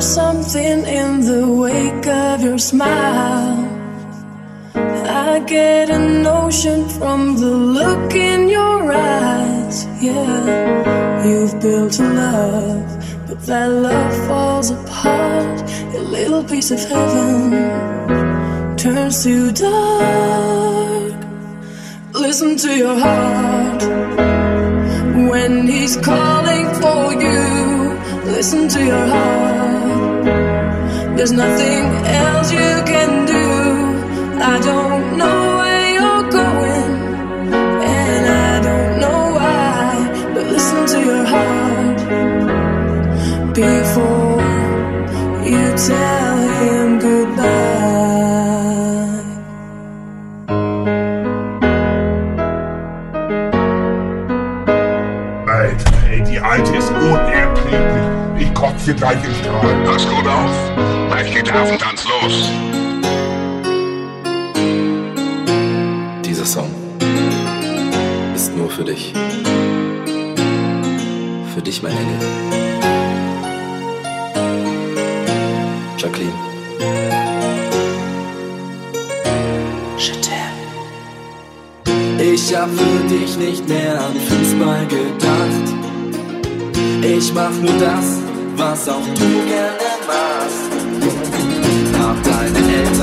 something in the wake of your smile. I get a notion from the look in your eyes. Yeah, you've built a love, but that love falls apart. A little piece of heaven turns to dark. Listen to your heart when he's calling for you. Listen to your heart. There's nothing else you can do. I don't know where you're going, and I don't know why. But listen to your heart before you tell him goodbye. Alter, ey, die Alte ist unerträglich. Ich kotze hier gleich in Strahl. Pass gut auf. Gleich geht der Affentanz los. Dieser Song ist nur für dich. Für dich, mein Engel. Jacqueline. Ich hab für dich nicht mehr an Fußball gedacht. Ich mach nur das, was auch du gerne machst. Hab deine Eltern